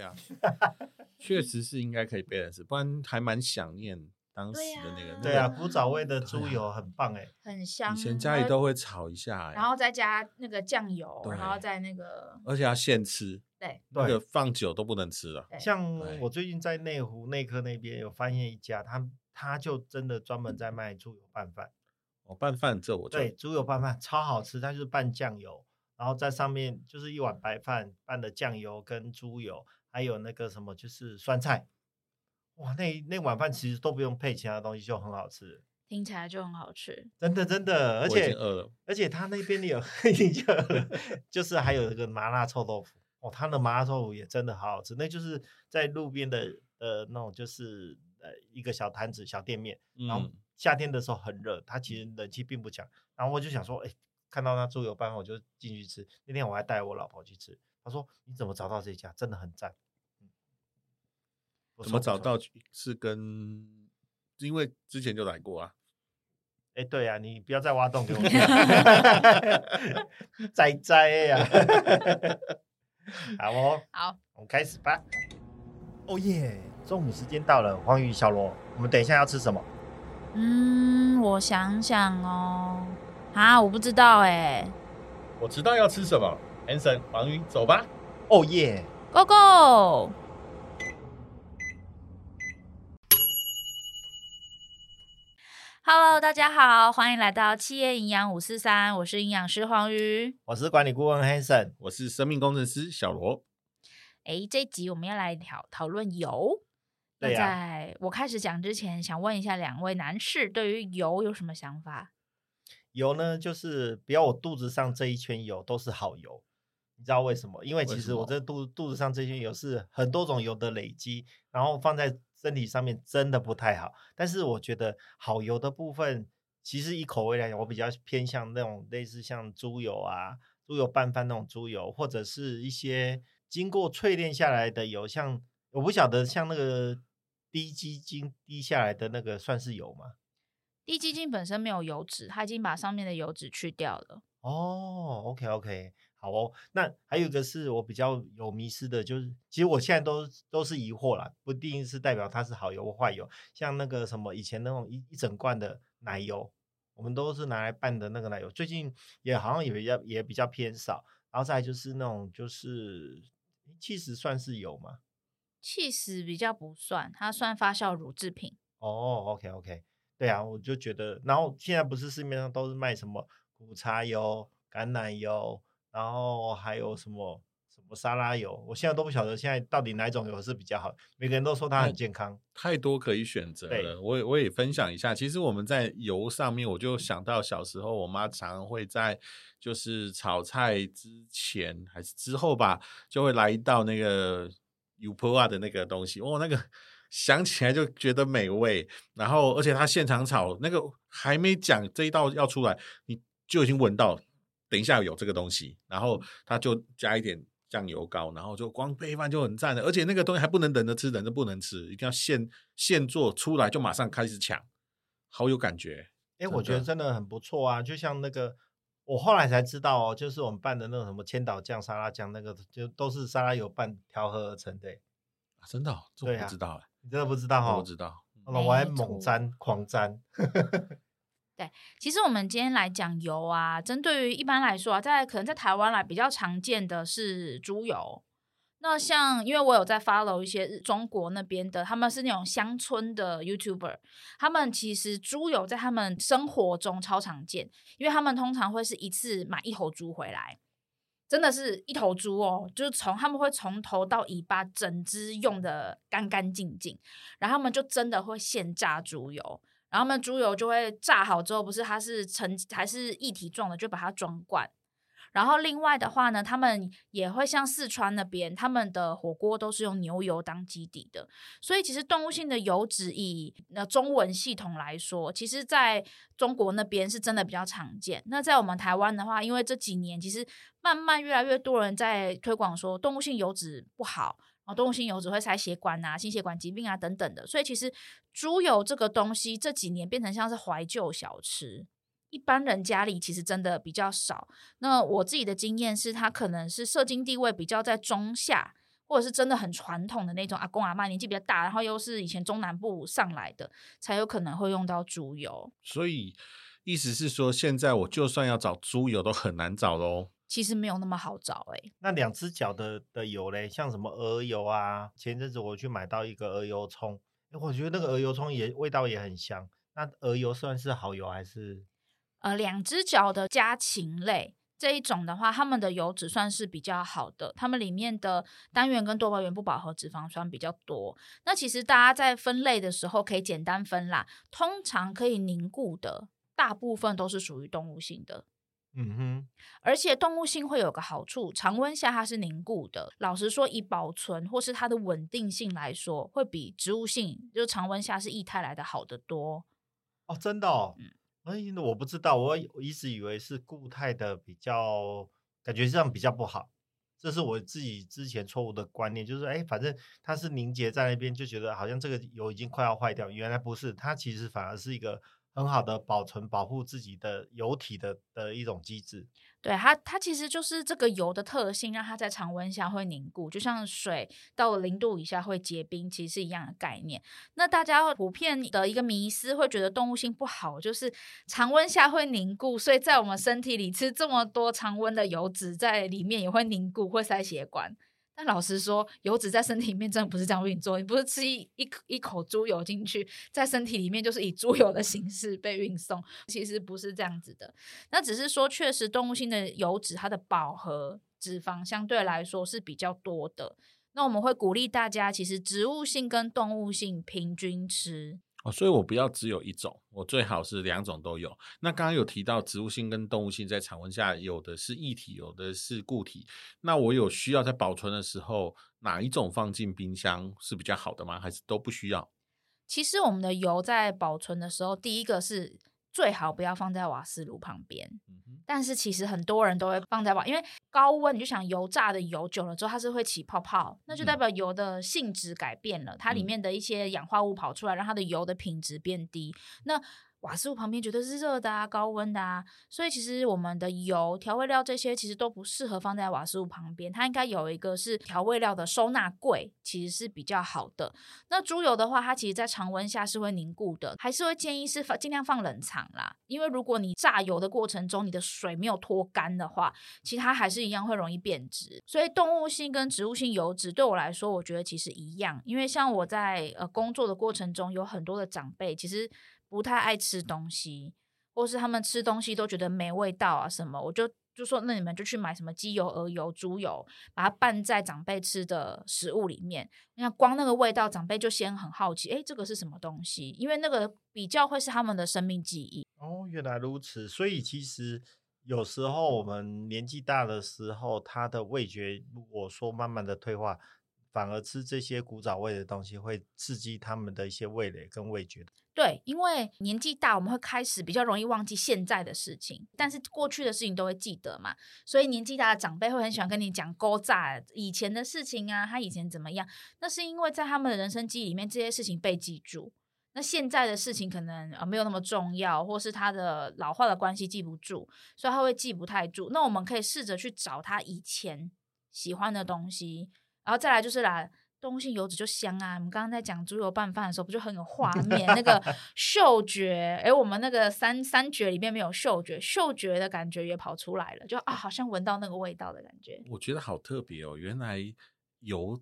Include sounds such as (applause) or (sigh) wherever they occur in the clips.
对啊，(laughs) 确实是应该可以 balance，不然还蛮想念当时的那个。对啊，古早味的猪油很棒哎，很香。以前家里都会炒一下，然后再加那个酱油，然后再那个，而且要现吃。对，那个放久都不能吃了。像我最近在内湖内科那边有发现一家，他他就真的专门在卖猪油拌饭。哦，拌饭这我对猪油拌饭超好吃，它就是拌酱油。然后在上面就是一碗白饭拌的酱油跟猪油，还有那个什么就是酸菜，哇，那那碗饭其实都不用配其他东西就很好吃，听起来就很好吃，真的真的，而且饿了，而且他那边有 (laughs) 已经饿了，就是还有一个麻辣臭豆腐，哦，他的麻辣臭豆腐也真的好好吃，那就是在路边的呃那种就是呃一个小摊子小店面，然后夏天的时候很热，它其实冷气并不强，然后我就想说，哎。看到那猪油拌饭，我就进去吃。那天我还带我老婆去吃，她说：“你怎么找到这家？真的很赞。”怎么找到？是跟因为之前就来过啊。哎，对呀、啊，你不要再挖洞给我 (laughs) 跳，栽栽呀！好哦，(laughs) 好，我们开始吧。哦耶！中午时间到了，黄宇小罗，我们等一下要吃什么？嗯，我想想哦。啊，我不知道哎。我知道要吃什么，Hanson，黄鱼，走吧。哦耶，Go Go！Hello，大家好，欢迎来到企业营养五四三，我是营养师黄鱼，我是管理顾问 Hanson，我是生命工程师小罗。哎，这集我们要来讨讨论油。对呀、啊。在我开始讲之前，想问一下两位男士，对于油有什么想法？油呢，就是不要我肚子上这一圈油都是好油，你知道为什么？因为其实我这肚肚子上这些油是很多种油的累积，然后放在身体上面真的不太好。但是我觉得好油的部分，其实以口味来讲，我比较偏向那种类似像猪油啊、猪油拌饭那种猪油，或者是一些经过淬炼下来的油，像我不晓得像那个滴鸡精滴下来的那个算是油吗？低基金本身没有油脂，它已经把上面的油脂去掉了。哦，OK OK，好哦。那还有一个是我比较有迷失的，就是其实我现在都都是疑惑啦，不一定是代表它是好油或坏油。像那个什么以前那种一一整罐的奶油，我们都是拿来拌的那个奶油，最近也好像也比较也比较偏少。然后再来就是那种就是起司算是油吗？起司比较不算，它算发酵乳制品。哦，OK OK。对啊，我就觉得，然后现在不是市面上都是卖什么苦茶油、橄榄油，然后还有什么什么沙拉油，我现在都不晓得现在到底哪种油是比较好。每个人都说它很健康，太多可以选择了。我也我也分享一下，其实我们在油上面，我就想到小时候，我妈常常会在就是炒菜之前还是之后吧，就会来一道那个油泼啊的那个东西，哦，那个。想起来就觉得美味，然后而且他现场炒那个还没讲这一道要出来，你就已经闻到，等一下有这个东西，然后他就加一点酱油膏，然后就光配饭就很赞了，而且那个东西还不能等着吃，等着不能吃，一定要现现做出来就马上开始抢，好有感觉。哎，我觉得真的很不错啊，就像那个我后来才知道哦，就是我们拌的那种什么千岛酱、沙拉酱，那个就都是沙拉油拌调和而成的。啊，真的、哦，这我不知道哎。你真的不知道哈？我知道，我还猛沾狂沾。对，其实我们今天来讲油啊，针对于一般来说啊，在可能在台湾来比较常见的是猪油。那像因为我有在 follow 一些中国那边的，他们是那种乡村的 YouTuber，他们其实猪油在他们生活中超常见，因为他们通常会是一次买一头猪回来。真的是一头猪哦，就是从他们会从头到尾巴整只用的干干净净，然后他们就真的会现榨猪油，然后呢猪油就会炸好之后，不是它是成还是液体状的，就把它装罐。然后另外的话呢，他们也会像四川那边，他们的火锅都是用牛油当基底的。所以其实动物性的油脂以那中文系统来说，其实在中国那边是真的比较常见。那在我们台湾的话，因为这几年其实慢慢越来越多人在推广说动物性油脂不好，动物性油脂会塞血管啊、心血管疾病啊等等的。所以其实猪油这个东西这几年变成像是怀旧小吃。一般人家里其实真的比较少。那我自己的经验是，它可能是社经地位比较在中下，或者是真的很传统的那种阿公阿妈年纪比较大，然后又是以前中南部上来的，才有可能会用到猪油。所以意思是说，现在我就算要找猪油都很难找喽。其实没有那么好找哎、欸。那两只脚的的油嘞，像什么鹅油啊？前阵子我去买到一个鹅油葱，我觉得那个鹅油葱也味道也很香。那鹅油算是好油还是？呃，两只脚的家禽类这一种的话，它们的油脂算是比较好的，它们里面的单元跟多巴元不饱和脂肪酸比较多。那其实大家在分类的时候可以简单分啦，通常可以凝固的，大部分都是属于动物性的。嗯哼，而且动物性会有个好处，常温下它是凝固的。老实说，以保存或是它的稳定性来说，会比植物性就常温下是液态来的好得多。哦，真的哦。嗯哎，我不知道，我一直以为是固态的比较，感觉这样比较不好。这是我自己之前错误的观念，就是哎，反正它是凝结在那边，就觉得好像这个油已经快要坏掉。原来不是，它其实反而是一个。很好的保存、保护自己的油体的的一种机制。对它，它其实就是这个油的特性，让它在常温下会凝固，就像水到了零度以下会结冰，其实是一样的概念。那大家普遍的一个迷思会觉得动物性不好，就是常温下会凝固，所以在我们身体里吃这么多常温的油脂，在里面也会凝固，会塞血管。但老实说，油脂在身体里面真的不是这样运作。你不是吃一一一口猪油进去，在身体里面就是以猪油的形式被运送，其实不是这样子的。那只是说，确实动物性的油脂，它的饱和脂肪相对来说是比较多的。那我们会鼓励大家，其实植物性跟动物性平均吃。哦，所以我不要只有一种，我最好是两种都有。那刚刚有提到植物性跟动物性在常温下有的是液体，有的是固体。那我有需要在保存的时候，哪一种放进冰箱是比较好的吗？还是都不需要？其实我们的油在保存的时候，第一个是。最好不要放在瓦斯炉旁边，但是其实很多人都会放在瓦，因为高温你就想油炸的油久了之后它是会起泡泡，那就代表油的性质改变了，它里面的一些氧化物跑出来，让它的油的品质变低。那瓦斯炉旁边绝对是热的啊，高温的啊，所以其实我们的油、调味料这些其实都不适合放在瓦斯炉旁边，它应该有一个是调味料的收纳柜，其实是比较好的。那猪油的话，它其实在常温下是会凝固的，还是会建议是放尽量放冷藏啦，因为如果你榨油的过程中你的水没有脱干的话，其实它还是一样会容易变质。所以动物性跟植物性油脂对我来说，我觉得其实一样，因为像我在呃工作的过程中，有很多的长辈其实。不太爱吃东西，或是他们吃东西都觉得没味道啊什么，我就就说那你们就去买什么鸡油、鹅油、猪油，把它拌在长辈吃的食物里面。你看光那个味道，长辈就先很好奇，诶，这个是什么东西？因为那个比较会是他们的生命记忆。哦，原来如此。所以其实有时候我们年纪大的时候，他的味觉如果说慢慢的退化。反而吃这些古早味的东西会刺激他们的一些味蕾跟味觉。对，因为年纪大，我们会开始比较容易忘记现在的事情，但是过去的事情都会记得嘛。所以年纪大的长辈会很喜欢跟你讲勾炸以前的事情啊，他以前怎么样？那是因为在他们的人生记忆里面，这些事情被记住。那现在的事情可能呃没有那么重要，或是他的老化的关系记不住，所以他会记不太住。那我们可以试着去找他以前喜欢的东西。然后再来就是啦，动物性油脂就香啊！我们刚刚在讲猪油拌饭的时候，不就很有画面？那个 (laughs) 嗅觉，诶，我们那个三三绝里面没有嗅觉，嗅觉的感觉也跑出来了，就啊，好像闻到那个味道的感觉。我觉得好特别哦，原来油，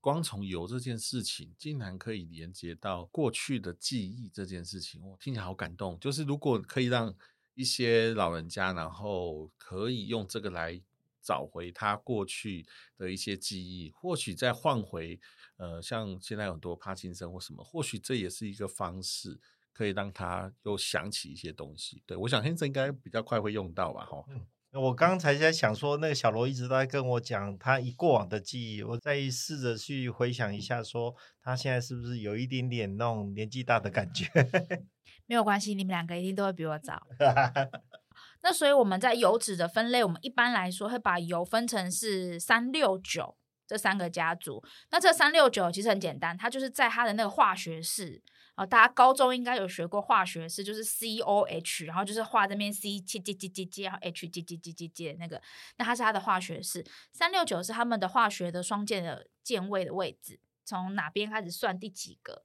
光从油这件事情，竟然可以连接到过去的记忆这件事情，我听起来好感动。就是如果可以让一些老人家，然后可以用这个来。找回他过去的一些记忆，或许再换回，呃，像现在很多帕金森或什么，或许这也是一个方式，可以让他又想起一些东西。对，我想现在应该比较快会用到吧，哈。嗯，我刚才在想说，那个小罗一直在跟我讲他以过往的记忆，我再试着去回想一下，说他现在是不是有一点点那种年纪大的感觉？(laughs) 没有关系，你们两个一定都会比我早。(laughs) 那所以我们在油脂的分类，我们一般来说会把油分成是三六九这三个家族。那这三六九其实很简单，它就是在它的那个化学式啊，大家高中应该有学过化学式，就是 C O H，然后就是画这边 C 七七七七七，然后 H 接接接接接那个，那它是它的化学式。三六九是他们的化学的双键的键位的位置，从哪边开始算第几个？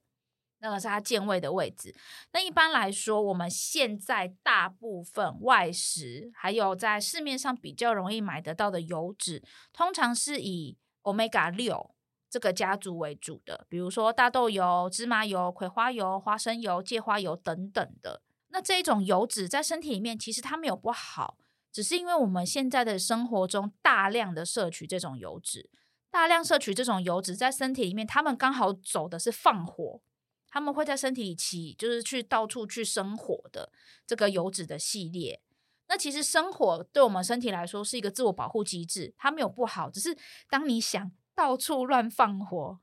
那个是它键位的位置。那一般来说，我们现在大部分外食，还有在市面上比较容易买得到的油脂，通常是以 Omega 六这个家族为主的，比如说大豆油、芝麻油、葵花油、花生油、芥花油等等的。那这一种油脂在身体里面其实它没有不好，只是因为我们现在的生活中大量的摄取这种油脂，大量摄取这种油脂在身体里面，他们刚好走的是放火。他们会在身体里起，就是去到处去生火的这个油脂的系列。那其实生火对我们身体来说是一个自我保护机制，它没有不好，只是当你想到处乱放火，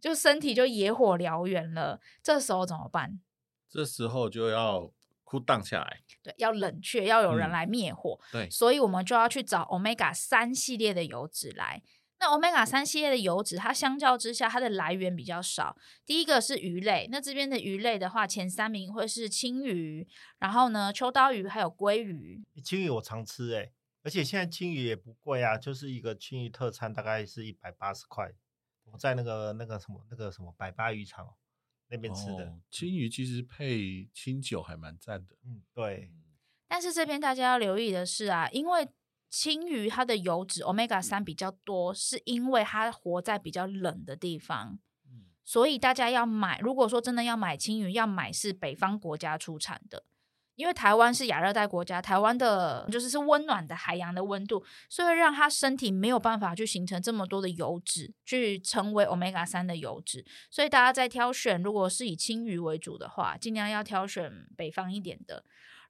就身体就野火燎原了。这时候怎么办？这时候就要 cool down 下来，对，要冷却，要有人来灭火。嗯、对，所以我们就要去找 Omega 三系列的油脂来。那 Omega 三系列的油脂，它相较之下，它的来源比较少。第一个是鱼类，那这边的鱼类的话，前三名会是青鱼，然后呢，秋刀鱼还有鲑鱼。青鱼我常吃诶，而且现在青鱼也不贵啊，就是一个青鱼特餐大概是一百八十块。我在那个那个什么那个什么百八渔场那边吃的青鱼，其实配清酒还蛮赞的。嗯，对。但是这边大家要留意的是啊，因为鯖鱼它的油脂 Omega 三比较多，是因为它活在比较冷的地方，嗯，所以大家要买。如果说真的要买青鱼，要买是北方国家出产的，因为台湾是亚热带国家，台湾的就是是温暖的海洋的温度，所以让它身体没有办法去形成这么多的油脂，去成为 Omega 三的油脂。所以大家在挑选，如果是以青鱼为主的话，尽量要挑选北方一点的。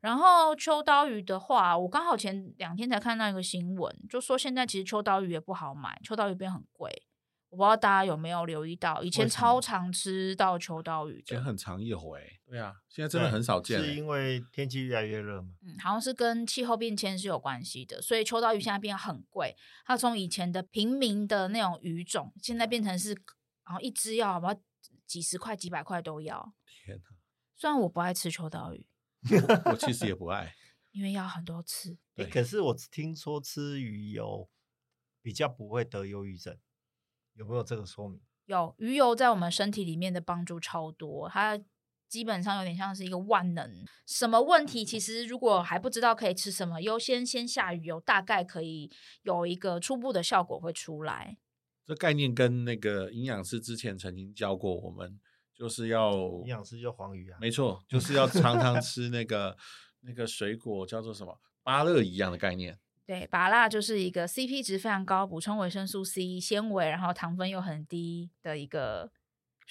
然后秋刀鱼的话，我刚好前两天才看到一个新闻，就说现在其实秋刀鱼也不好买，秋刀鱼变很贵。我不知道大家有没有留意到，以前超常吃到秋刀鱼，以前很常一回。对啊，现在真的很少见，是因为天气越来越热吗？嗯，好像是跟气候变迁是有关系的，所以秋刀鱼现在变很贵。它从以前的平民的那种鱼种，现在变成是，然后一只要好不好几十块、几百块都要。天哪！虽然我不爱吃秋刀鱼。(laughs) 我其实也不爱，因为要很多次。欸，可是我听说吃鱼油比较不会得忧郁症，有没有这个说明？有，鱼油在我们身体里面的帮助超多，它基本上有点像是一个万能。什么问题？其实如果还不知道可以吃什么，优先先下鱼油，大概可以有一个初步的效果会出来。这概念跟那个营养师之前曾经教过我们。就是要营养师叫黄鱼啊，没错，就是要常常 (laughs) 吃那个那个水果叫做什么芭乐一样的概念。对，芭乐就是一个 CP 值非常高，补充维生素 C、纤维，然后糖分又很低的一个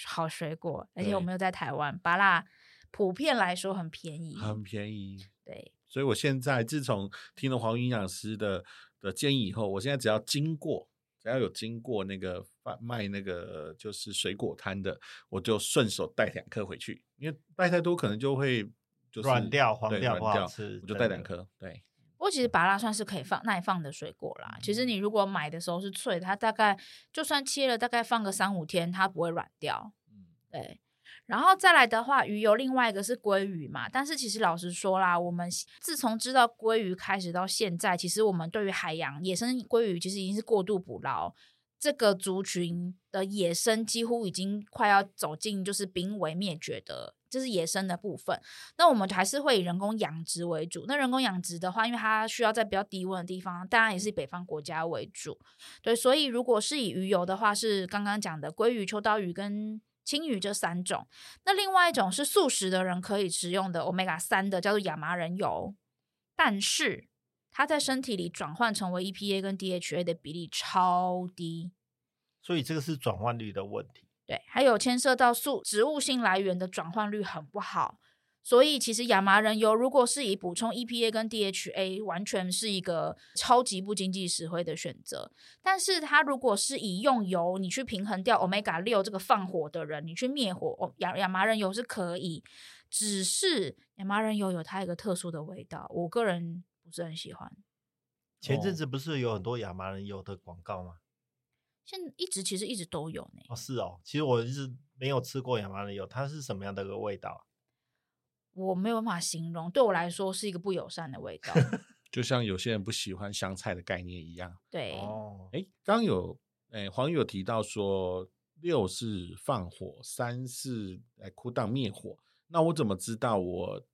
好水果。而且我们又在台湾，芭乐普遍来说很便宜，很便宜。对，所以我现在自从听了黄营养师的的建议以后，我现在只要经过。只要有经过那个贩卖那个就是水果摊的，我就顺手带两颗回去，因为带太多可能就会就是软掉、黄掉不好吃，我就带两颗。对，不过其实芭乐算是可以放耐放的水果啦。其实你如果买的时候是脆，它大概就算切了，大概放个三五天，它不会软掉。嗯，对。然后再来的话，鱼油另外一个是鲑鱼嘛，但是其实老实说啦，我们自从知道鲑鱼开始到现在，其实我们对于海洋野生鲑鱼其实已经是过度捕捞，这个族群的野生几乎已经快要走进就是濒危灭绝的，就是野生的部分。那我们还是会以人工养殖为主。那人工养殖的话，因为它需要在比较低温的地方，当然也是以北方国家为主。对，所以如果是以鱼油的话，是刚刚讲的鲑鱼、秋刀鱼跟。青鱼这三种，那另外一种是素食的人可以食用的 Omega 三的，叫做亚麻仁油，但是它在身体里转换成为 EPA 跟 DHA 的比例超低，所以这个是转换率的问题。对，还有牵涉到素植物性来源的转换率很不好。所以其实亚麻仁油如果是以补充 EPA 跟 DHA，完全是一个超级不经济实惠的选择。但是它如果是以用油你去平衡掉 Omega 六这个放火的人，你去灭火，亚亚麻仁油是可以。只是亚麻仁油有它一个特殊的味道，我个人不是很喜欢。前阵子不是有很多亚麻仁油的广告吗？现在一直其实一直都有呢。哦，是哦，其实我一直没有吃过亚麻仁油，它是什么样的一个味道？我没有办法形容，对我来说是一个不友善的味道，(laughs) 就像有些人不喜欢香菜的概念一样。对，哦，哎，刚有哎黄有提到说六是放火，三是来哭荡灭火，那我怎么知道我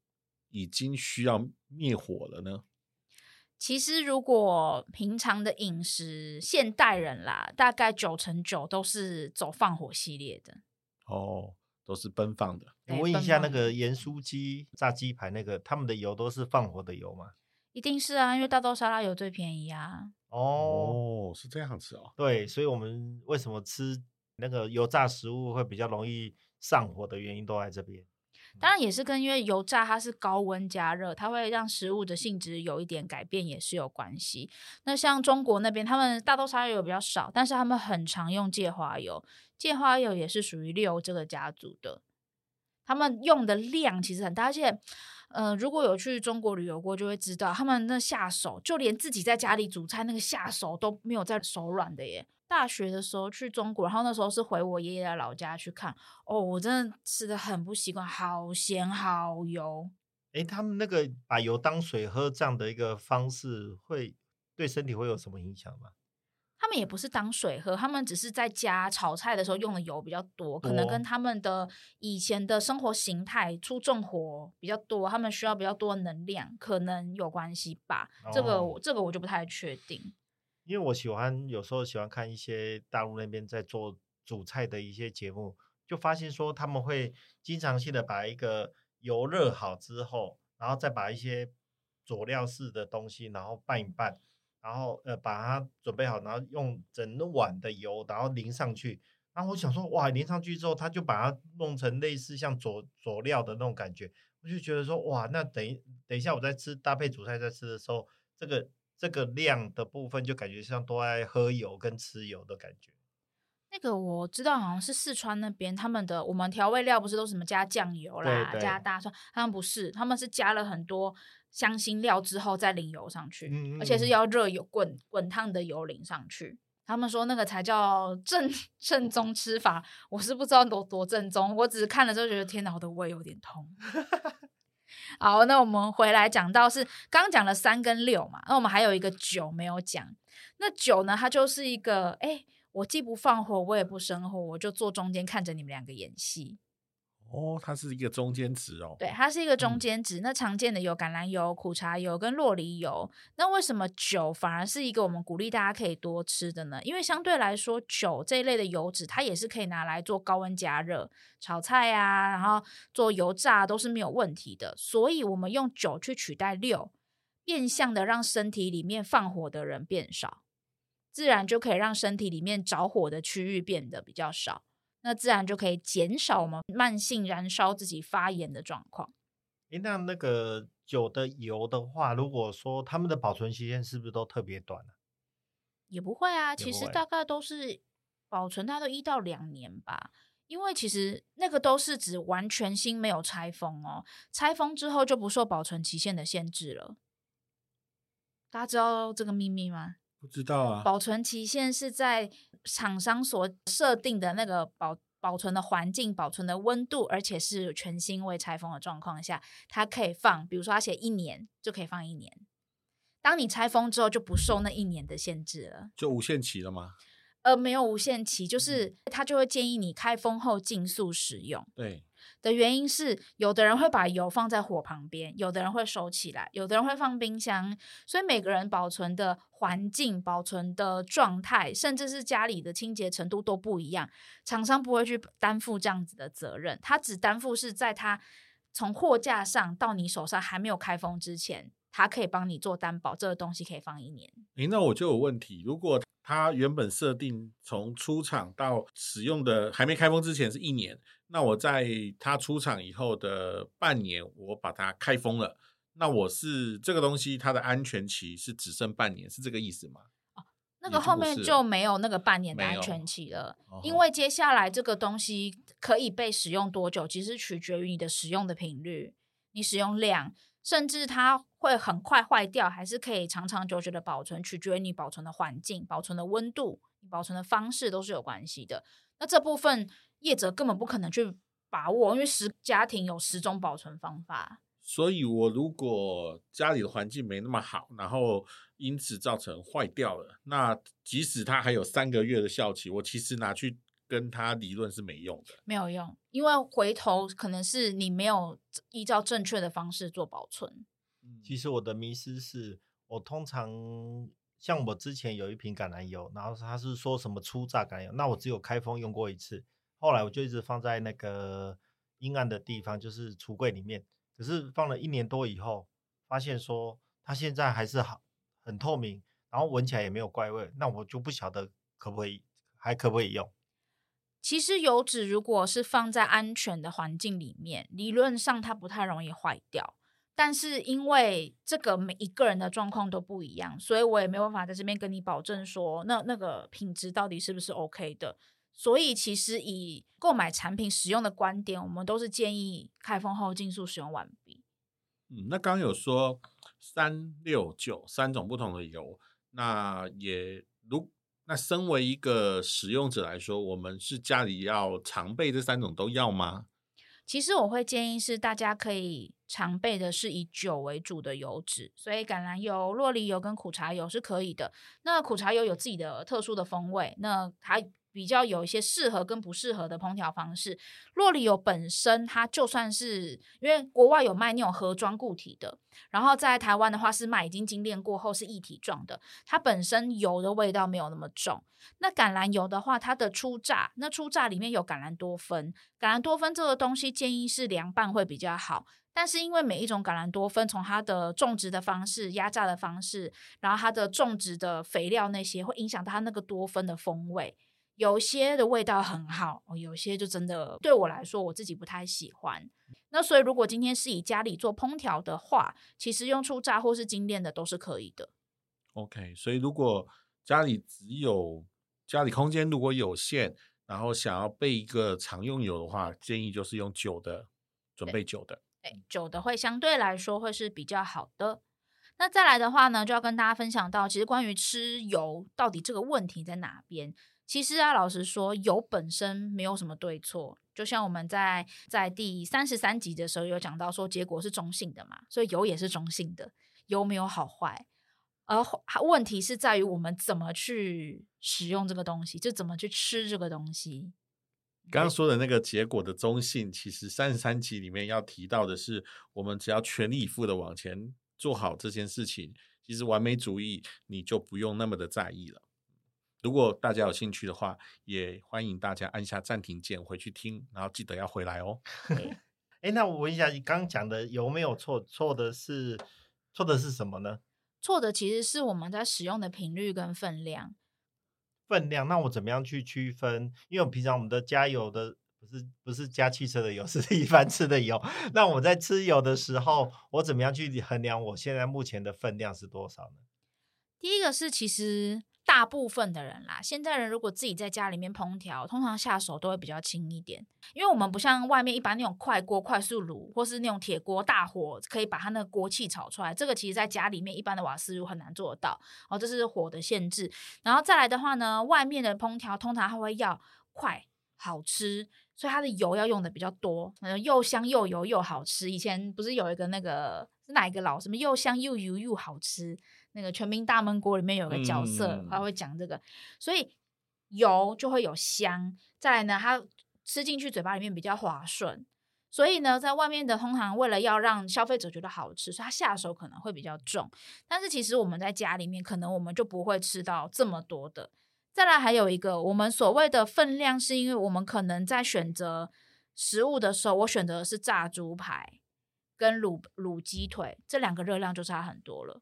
已经需要灭火了呢？其实，如果平常的饮食，现代人啦，大概九成九都是走放火系列的。哦，都是奔放的。我问一下，那个盐酥鸡、炸鸡排那个，他们的油都是放火的油吗？一定是啊，因为大豆沙拉油最便宜啊。哦，是这样子哦。对，所以我们为什么吃那个油炸食物会比较容易上火的原因都在这边。当然也是跟因为油炸它是高温加热，它会让食物的性质有一点改变，也是有关系。那像中国那边，他们大豆沙拉油比较少，但是他们很常用芥花油，芥花油也是属于六这个家族的。他们用的量其实很大，而且，呃，如果有去中国旅游过，就会知道他们那下手，就连自己在家里煮菜那个下手都没有在手软的耶。大学的时候去中国，然后那时候是回我爷爷的老家去看。哦，我真的吃的很不习惯，好咸好油。诶，他们那个把油当水喝这样的一个方式，会对身体会有什么影响吗？他们也不是当水喝，他们只是在家炒菜的时候用的油比较多，可能跟他们的以前的生活形态出重活比较多，他们需要比较多能量，可能有关系吧。哦，这个这个我就不太确定。因为我喜欢有时候喜欢看一些大陆那边在做煮菜的一些节目，就发现说他们会经常性的把一个油热好之后，然后再把一些佐料式的东西，然后拌一拌，然后呃把它准备好，然后用整碗的油，然后淋上去。然后我想说，哇，淋上去之后，他就把它弄成类似像佐佐料的那种感觉，我就觉得说，哇，那等一等一下我在吃搭配主菜在吃的时候，这个。这个量的部分就感觉像都爱喝油跟吃油的感觉。那个我知道，好像是四川那边他们的，我们调味料不是都什么加酱油啦，对对加大蒜，他们不是，他们是加了很多香辛料之后再淋油上去，嗯嗯，而且是要热油滚滚烫的油淋上去。他们说那个才叫正正宗吃法，我是不知道多多正宗，我只是看了之后觉得天哪，我的胃有点痛。(laughs) 好，那我们回来讲到是刚刚讲了三跟六嘛，那我们还有一个九没有讲。那九呢，它就是一个，哎，我既不放火，我也不生火，我就坐中间看着你们两个演戏。哦，它是一个中间值哦。对，它是一个中间值。嗯、那常见的有橄榄油、苦茶油跟洛梨油。那为什么酒反而是一个我们鼓励大家可以多吃的呢？因为相对来说，酒这一类的油脂，它也是可以拿来做高温加热、炒菜啊，然后做油炸都是没有问题的。所以，我们用酒去取代六，变相的让身体里面放火的人变少，自然就可以让身体里面着火的区域变得比较少。那自然就可以减少我们慢性燃烧自己发炎的状况。诶，那那个酒的油的话，如果说他们的保存期限是不是都特别短呢？也不会啊，其实大概都是保存大概都一到两年吧。因为其实那个都是指完全新没有拆封哦，拆封之后就不受保存期限的限制了。大家知道这个秘密吗？不知道啊。保存期限是在厂商所设定的那个保保存的环境、保存的温度，而且是全新未拆封的状况下，它可以放。比如说，它写一年就可以放一年。当你拆封之后，就不受那一年的限制了。就无限期了吗？呃，没有无限期，就是他就会建议你开封后尽速使用。对。的原因是，有的人会把油放在火旁边，有的人会收起来，有的人会放冰箱，所以每个人保存的环境、保存的状态，甚至是家里的清洁程度都不一样。厂商不会去担负这样子的责任，他只担负是在他从货架上到你手上还没有开封之前，他可以帮你做担保，这个东西可以放一年。诶，那我就有问题，如果他原本设定从出厂到使用的还没开封之前是一年。那我在它出厂以后的半年，我把它开封了。那我是这个东西，它的安全期是只剩半年，是这个意思吗？哦，那个后面就没有那个半年的安全期了，因为接下来这个东西可以被使用多久，其实取决于你的使用的频率、你使用量，甚至它会很快坏掉，还是可以长长久久的保存，取决于你保存的环境、保存的温度。你保存的方式都是有关系的。那这部分业者根本不可能去把握，因为十家庭有十种保存方法。所以，我如果家里的环境没那么好，然后因此造成坏掉了，那即使它还有三个月的效期，我其实拿去跟他理论是没用的，没有用，因为回头可能是你没有依照正确的方式做保存。其实我的迷思是，我通常像我之前有一瓶橄榄油，然后他是说什么初榨橄榄油，那我只有开封用过一次，后来我就一直放在那个阴暗的地方，就是橱柜里面。可是放了一年多以后，发现说它现在还是好很透明，然后闻起来也没有怪味，那我就不晓得可不可以还可不可以用。其实油脂如果是放在安全的环境里面，理论上它不太容易坏掉。但是因为这个每一个人的状况都不一样，所以我也没有办法在这边跟你保证说那那个品质到底是不是 OK 的。所以，其实以购买产品使用的观点，我们都是建议开封后尽速使用完毕。嗯，那刚刚有说三六九三种不同的油，那也如那身为一个使用者来说，我们是家里要常备这三种都要吗？其实我会建议是大家可以常备的是以酒为主的油脂，所以橄榄油、洛梨油跟苦茶油是可以的。那苦茶油有自己的特殊的风味，那它。比较有一些适合跟不适合的烹调方式。洛里油本身，它就算是因为国外有卖那种盒装固体的，然后在台湾的话是卖已经精炼过后是液体状的，它本身油的味道没有那么重。那橄榄油的话，它的初榨，那初榨里面有橄榄多酚，橄榄多酚这个东西建议是凉拌会比较好。但是因为每一种橄榄多酚，从它的种植的方式、压榨的方式，然后它的种植的肥料那些，会影响到它那个多酚的风味。有些的味道很好，有些就真的对我来说，我自己不太喜欢。那所以，如果今天是以家里做烹调的话，其实用初榨或是精炼的都是可以的。OK，所以如果家里只有家里空间如果有限，然后想要备一个常用油的话，建议就是用酒的，准备酒的。对，对，酒的会相对来说会是比较好的。那再来的话呢，就要跟大家分享到，其实关于吃油到底这个问题在哪边？其实啊，老实说，油本身没有什么对错。就像我们在在第三十三集的时候有讲到说，结果是中性的嘛，所以油也是中性的，油没有好坏，而问题是在于我们怎么去使用这个东西，就怎么去吃这个东西。刚刚说的那个结果的中性，其实三十三集里面要提到的是，我们只要全力以赴的往前做好这件事情，其实完美主义你就不用那么的在意了。如果大家有兴趣的话，也欢迎大家按下暂停键回去听，然后记得要回来哦。(laughs) 哎，那我问一下，你刚刚讲的有没有错？错的是错的是什么呢？错的其实是我们在使用的频率跟分量。分量，那我怎么样去区分？因为我平常我们的加油的不是不是加汽车的油，(laughs) 是一般吃的油。那我在吃油的时候，我怎么样去衡量我现在目前的分量是多少呢？第一个是其实。大部分的人啦，现在人如果自己在家里面烹调，通常下手都会比较轻一点，因为我们不像外面一般那种快锅、快速炉，或是那种铁锅大火可以把它那个锅气炒出来。这个其实在家里面一般的瓦斯炉很难做得到哦，这是火的限制。然后再来的话呢，外面的烹调通常它会要快、好吃，所以它的油要用的比较多，又香又油又好吃。以前不是有一个那个是哪一个老什么又香又油又好吃？那个全民大闷锅里面有个角色，他会讲这个，所以油就会有香。再来呢，它吃进去嘴巴里面比较滑顺。所以呢，在外面的通常为了要让消费者觉得好吃，所以它下手可能会比较重。但是其实我们在家里面，可能我们就不会吃到这么多的。再来还有一个，我们所谓的分量，是因为我们可能在选择食物的时候，我选择的是炸猪排跟卤卤鸡腿，这两个热量就差很多了。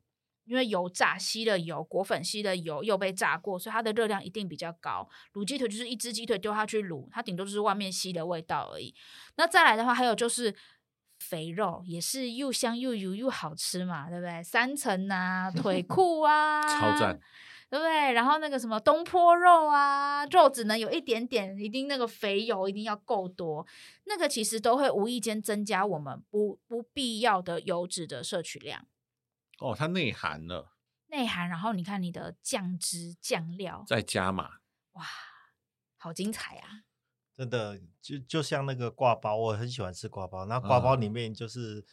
因为油炸吸了油，裹粉吸了油，又被炸过，所以它的热量一定比较高。卤鸡腿就是一只鸡腿丢下去卤，它顶多就是外面吸的味道而已。那再来的话，还有就是肥肉，也是又香又油又好吃嘛，对不对？三层啊，腿 (laughs) 库啊，超赞，对不对？然后那个什么东坡肉啊，肉只能有一点点，一定那个肥油一定要够多，那个其实都会无意间增加我们不不必要的油脂的摄取量。哦，它内含了，内涵，然后你看你的酱汁、酱料，再加嘛，哇，好精彩啊！真的，就就像那个挂包，我很喜欢吃挂包。那挂包里面就是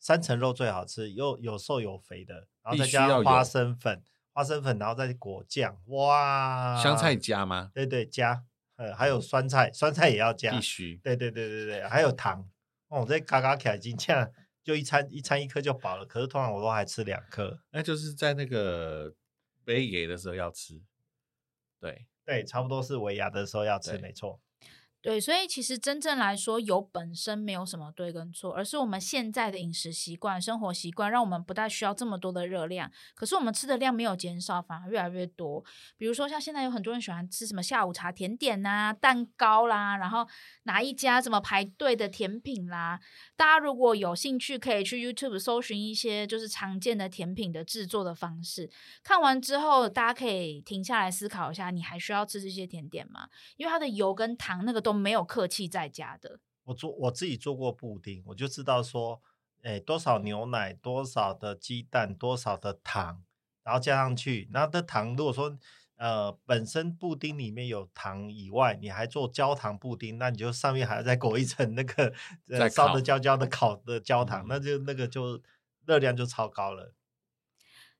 三层肉最好吃，又有瘦有肥的，然后再加花生粉，花生粉，然后再果酱，哇！香菜加吗？对对，加。呃，还有酸菜，酸菜也要加，必须。对对对对对，还有糖。哦，这嘎嘎起来，今天就一餐一餐一颗就饱了。可是通常我都还吃两颗。那就是在那个尾牙的时候要吃。对对，差不多是尾牙的时候要吃，没错。对，所以其实真正来说，油本身没有什么对跟错，而是我们现在的饮食习惯、生活习惯，让我们不太需要这么多的热量。可是我们吃的量没有减少，反而越来越多。比如说，像现在有很多人喜欢吃什么下午茶、甜点呐、蛋糕啦，然后哪一家什么排队的甜品啦。大家如果有兴趣，可以去 YouTube 搜寻一些就是常见的甜品的制作的方式。看完之后，大家可以停下来思考一下，你还需要吃这些甜点吗？因为它的油跟糖那个都。没有客气在家的。我做我自己做过布丁，我就知道说，哎，多少牛奶，多少的鸡蛋，多少的糖，然后加上去。那的糖，如果说呃本身布丁里面有糖以外，你还做焦糖布丁，那你就上面还要再裹一层那个烧的焦焦的烤的焦糖，那就那个就热量就超高了。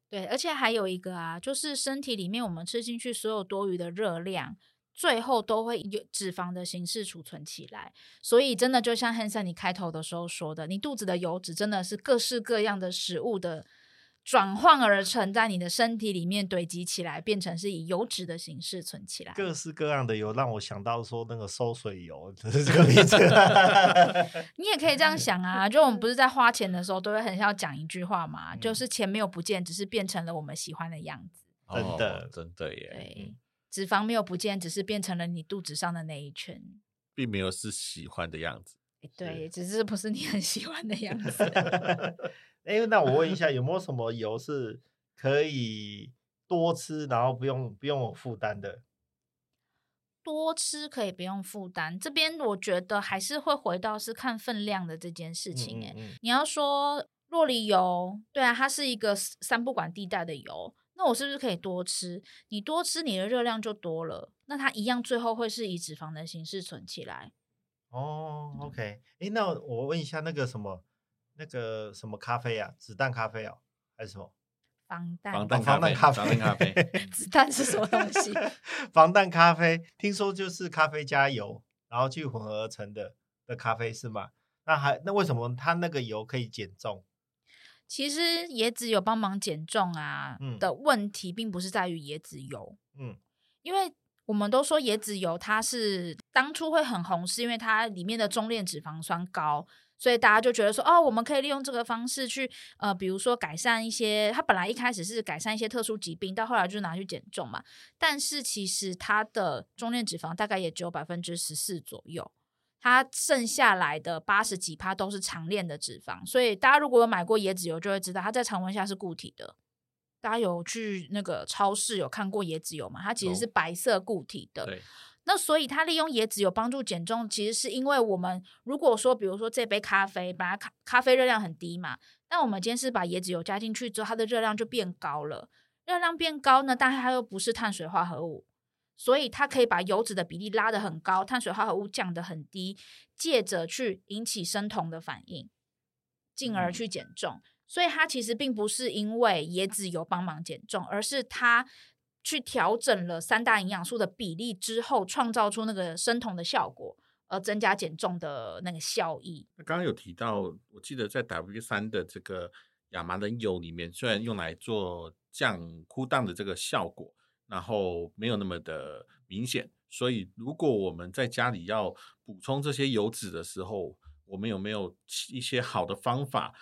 对，而且还有一个啊，就是身体里面我们吃进去所有多余的热量。最后都会有脂肪的形式储存起来，所以真的就像 Hanson 你开头的时候说的，你肚子的油脂真的是各式各样的食物的转换而成，在你的身体里面堆积起来，变成是以油脂的形式存起来。各式各样的油让我想到说那个收水油，(laughs) 这 (laughs) 是这个名字。你也可以这样想啊，就我们不是在花钱的时候都会很想要讲一句话嘛，就是钱没有不见，只是变成了我们喜欢的样子。真的，哦、真的耶。对。脂肪没有不见，只是变成了你肚子上的那一圈，并没有是喜欢的样子。对，只是不是你很喜欢的 (laughs) 样子。(laughs) 哎，那我问一下，有没有什么油是可以多吃，然后不用不用有负担的？多吃可以不用负担，这边我觉得还是会回到是看分量的这件事情。哎、嗯嗯嗯，你要说洛梨油，对啊，它是一个三不管地带的油。那我是不是可以多吃？你多吃，你的热量就多了。那它一样，最后会是以脂肪的形式存起来。哦，OK。哎、欸，那我问一下，那个什么，那个什么咖啡啊？子弹咖啡啊，还是什么？防弹。防弹咖啡。防弹咖啡。子弹是什么东西？(laughs) 防弹咖啡，听说就是咖啡加油，然后去混合而成的的咖啡是吗？那还那为什么它那个油可以减重？其实椰子油帮忙减重啊的问题，并不是在于椰子油，嗯，因为我们都说椰子油它是当初会很红，是因为它里面的中链脂肪酸高，所以大家就觉得说，哦，我们可以利用这个方式去，呃，比如说改善一些，它本来一开始是改善一些特殊疾病，到后来就拿去减重嘛，但是其实它的中链脂肪大概也只有百分之十四左右。它剩下来的八十几趴都是长链的脂肪，所以大家如果有买过椰子油，就会知道它在常温下是固体的。大家有去那个超市有看过椰子油吗？它其实是白色固体的。哦、那所以它利用椰子油帮助减重，其实是因为我们如果说，比如说这杯咖啡，本来咖咖啡热量很低嘛，但我们今天是把椰子油加进去之后，它的热量就变高了。热量变高呢，但是它又不是碳水化合物。所以它可以把油脂的比例拉得很高，碳水化合物降得很低，借着去引起生酮的反应，进而去减重。所以它其实并不是因为椰子油帮忙减重，而是它去调整了三大营养素的比例之后，创造出那个生酮的效果，而增加减重的那个效益。那刚刚有提到，我记得在 W 三的这个亚麻仁油里面，虽然用来做降 cool down 的这个效果。然后没有那么的明显，所以如果我们在家里要补充这些油脂的时候，我们有没有一些好的方法？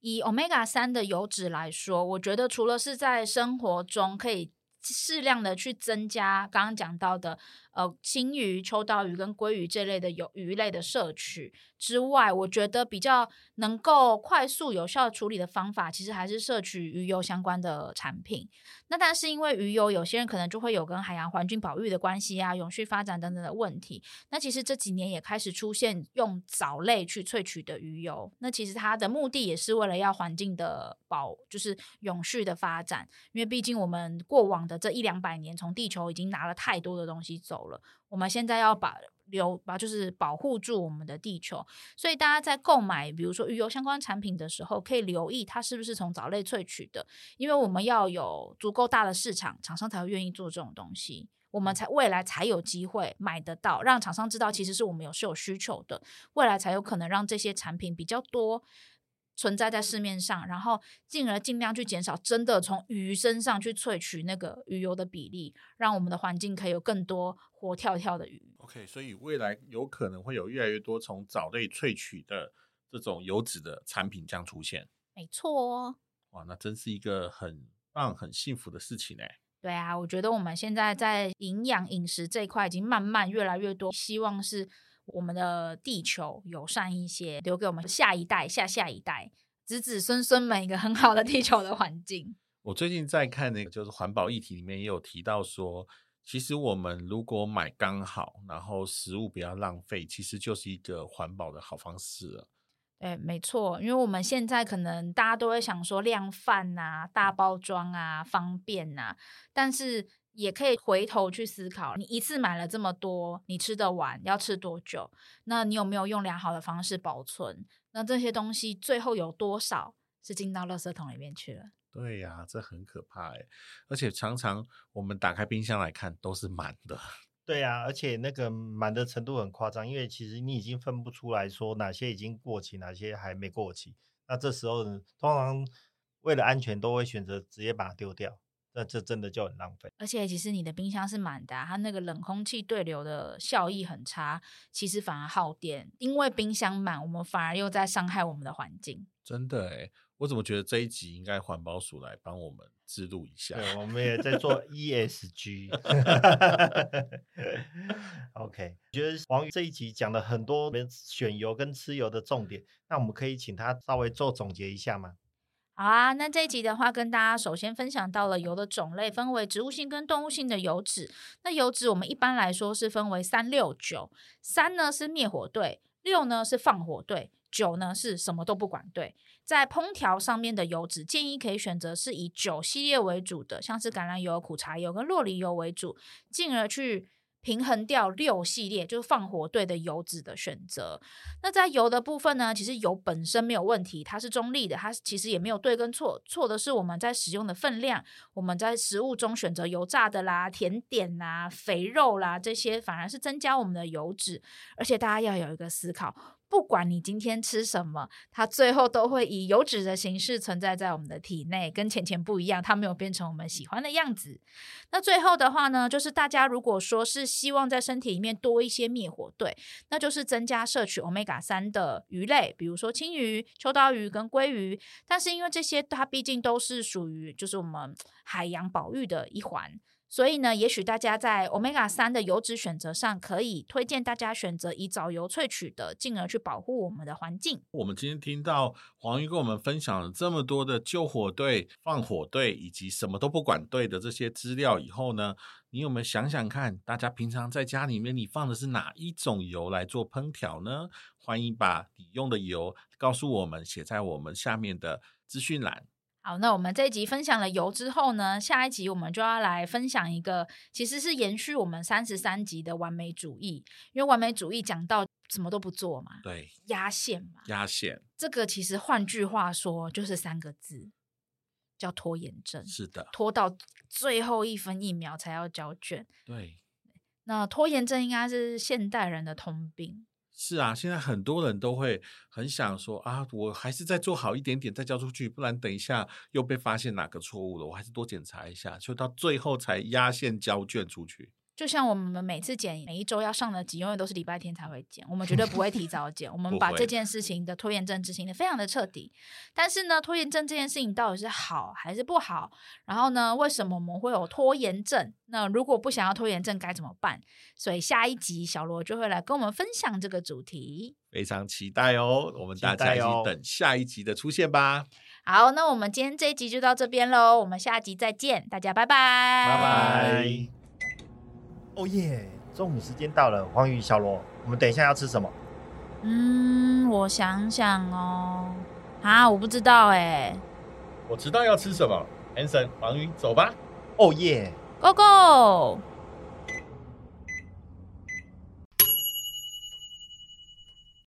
以 Omega 三的油脂来说，我觉得除了是在生活中可以适量的去增加刚刚讲到的呃青鱼、秋刀鱼跟鲑鱼这类的有鱼类的摄取之外，我觉得比较能够快速有效处理的方法，其实还是摄取鱼油相关的产品。那但是因为鱼油，有些人可能就会有跟海洋环境保育的关系啊、永续发展等等的问题。那其实这几年也开始出现用藻类去萃取的鱼油，那其实它的目的也是为了要环境的保，就是永续的发展。因为毕竟我们过往的这一两百年，从地球已经拿了太多的东西走了，我们现在要把留把就是保护住我们的地球。所以大家在购买比如说鱼油相关产品的时候，可以留意它是不是从藻类萃取的，因为我们要有足够大的市场，厂商才会愿意做这种东西。我们才未来才有机会买得到，让厂商知道其实是我们有是有需求的，未来才有可能让这些产品比较多存在在市面上，然后进而尽量去减少真的从鱼身上去萃取那个鱼油的比例，让我们的环境可以有更多活跳跳的鱼。OK，所以未来有可能会有越来越多从藻类萃取的这种油脂的产品将出现。没错哦，哇，那真是一个很棒、很幸福的事情呢。对啊，我觉得我们现在在营养饮食这一块已经慢慢越来越多，希望是我们的地球友善一些，留给我们下一代、下下一代、子子孙孙们一个很好的地球的环境。我最近在看那个就是环保议题里面也有提到说，其实我们如果买刚好，然后食物不要浪费，其实就是一个环保的好方式了。对，没错，因为我们现在可能大家都会想说量贩啊、大包装啊、方便啊，但是也可以回头去思考，你一次买了这么多，你吃得完，要吃多久？那你有没有用良好的方式保存？那这些东西最后有多少是进到垃圾桶里面去了？对呀、啊，这很可怕哎，而且常常我们打开冰箱来看，都是满的。(laughs) 对啊，而且那个满的程度很夸张，因为其实你已经分不出来说哪些已经过期，哪些还没过期。那这时候呢，通常为了安全，都会选择直接把它丢掉。那这真的就很浪费。而且其实你的冰箱是满的啊，它那个冷空气对流的效益很差，其实反而耗电。因为冰箱满，我们反而又在伤害我们的环境。真的诶，我怎么觉得这一集应该环保署来帮我们记录一下？对，(laughs) 我们也在做 ESG。(laughs) OK，觉得王宇这一集讲了很多选油跟吃油的重点，那我们可以请他稍微做总结一下吗？好啊，那这一集的话，跟大家首先分享到了油的种类，分为植物性跟动物性的油脂。那油脂我们一般来说是分为三六九，三呢是灭火队，六呢是放火队，九呢是什么都不管队。在烹调上面的油脂，建议可以选择是以九系列为主的，像是橄榄油、苦茶油跟洛梨油为主，进而去。平衡掉六系列就是放火对的油脂的选择。那在油的部分呢，其实油本身没有问题，它是中立的，它其实也没有对跟错，错的是我们在使用的分量。我们在食物中选择油炸的啦、甜点啦、肥肉啦这些，反而是增加我们的油脂。而且大家要有一个思考。不管你今天吃什么，它最后都会以油脂的形式存在在我们的体内，跟钱钱不一样，它没有变成我们喜欢的样子。那最后的话呢，就是大家如果说是希望在身体里面多一些灭火队，那就是增加摄取 Omega 三的鱼类，比如说青鱼、秋刀鱼跟鲑鱼。但是因为这些它毕竟都是属于就是我们海洋保育的一环。所以呢，也许大家在 Omega 三的油脂选择上，可以推荐大家选择以藻油萃取的，进而去保护我们的环境。我们今天听到黄鱼跟我们分享了这么多的救火队、放火队以及什么都不管队的这些资料以后呢，你有没有想想看，大家平常在家里面你放的是哪一种油来做烹调呢？欢迎把你用的油告诉我们，写在我们下面的资讯栏。好，那我们这一集分享了油之后呢，下一集我们就要来分享一个，其实是延续我们三十三集的完美主义，因为完美主义讲到什么都不做嘛，对，压线嘛，压线，这个其实换句话说就是三个字，叫拖延症。是的，拖到最后一分一秒才要交卷。对，那拖延症应该是现代人的通病。是啊，现在很多人都会很想说啊，我还是再做好一点点再交出去，不然等一下又被发现哪个错误了，我还是多检查一下，就到最后才压线交卷出去。就像我们每次剪每一周要上的集，永远都是礼拜天才会剪，我们绝对不会提早剪。我们把这件事情的拖延症执行的非常的彻底。但是呢，拖延症这件事情到底是好还是不好？然后呢，为什么我们会有拖延症？那如果不想要拖延症该怎么办？所以下一集小罗就会来跟我们分享这个主题，非常期待哦。我们大家一起等下一集的出现吧。好，那我们今天这一集就到这边喽，我们下集再见，大家拜拜，拜拜。哦耶！中午时间到了，黄宇小罗，我们等一下要吃什么？嗯，我想想哦，啊，我不知道哎。我知道要吃什么，Hanson，黄宇，走吧。哦耶！Go go！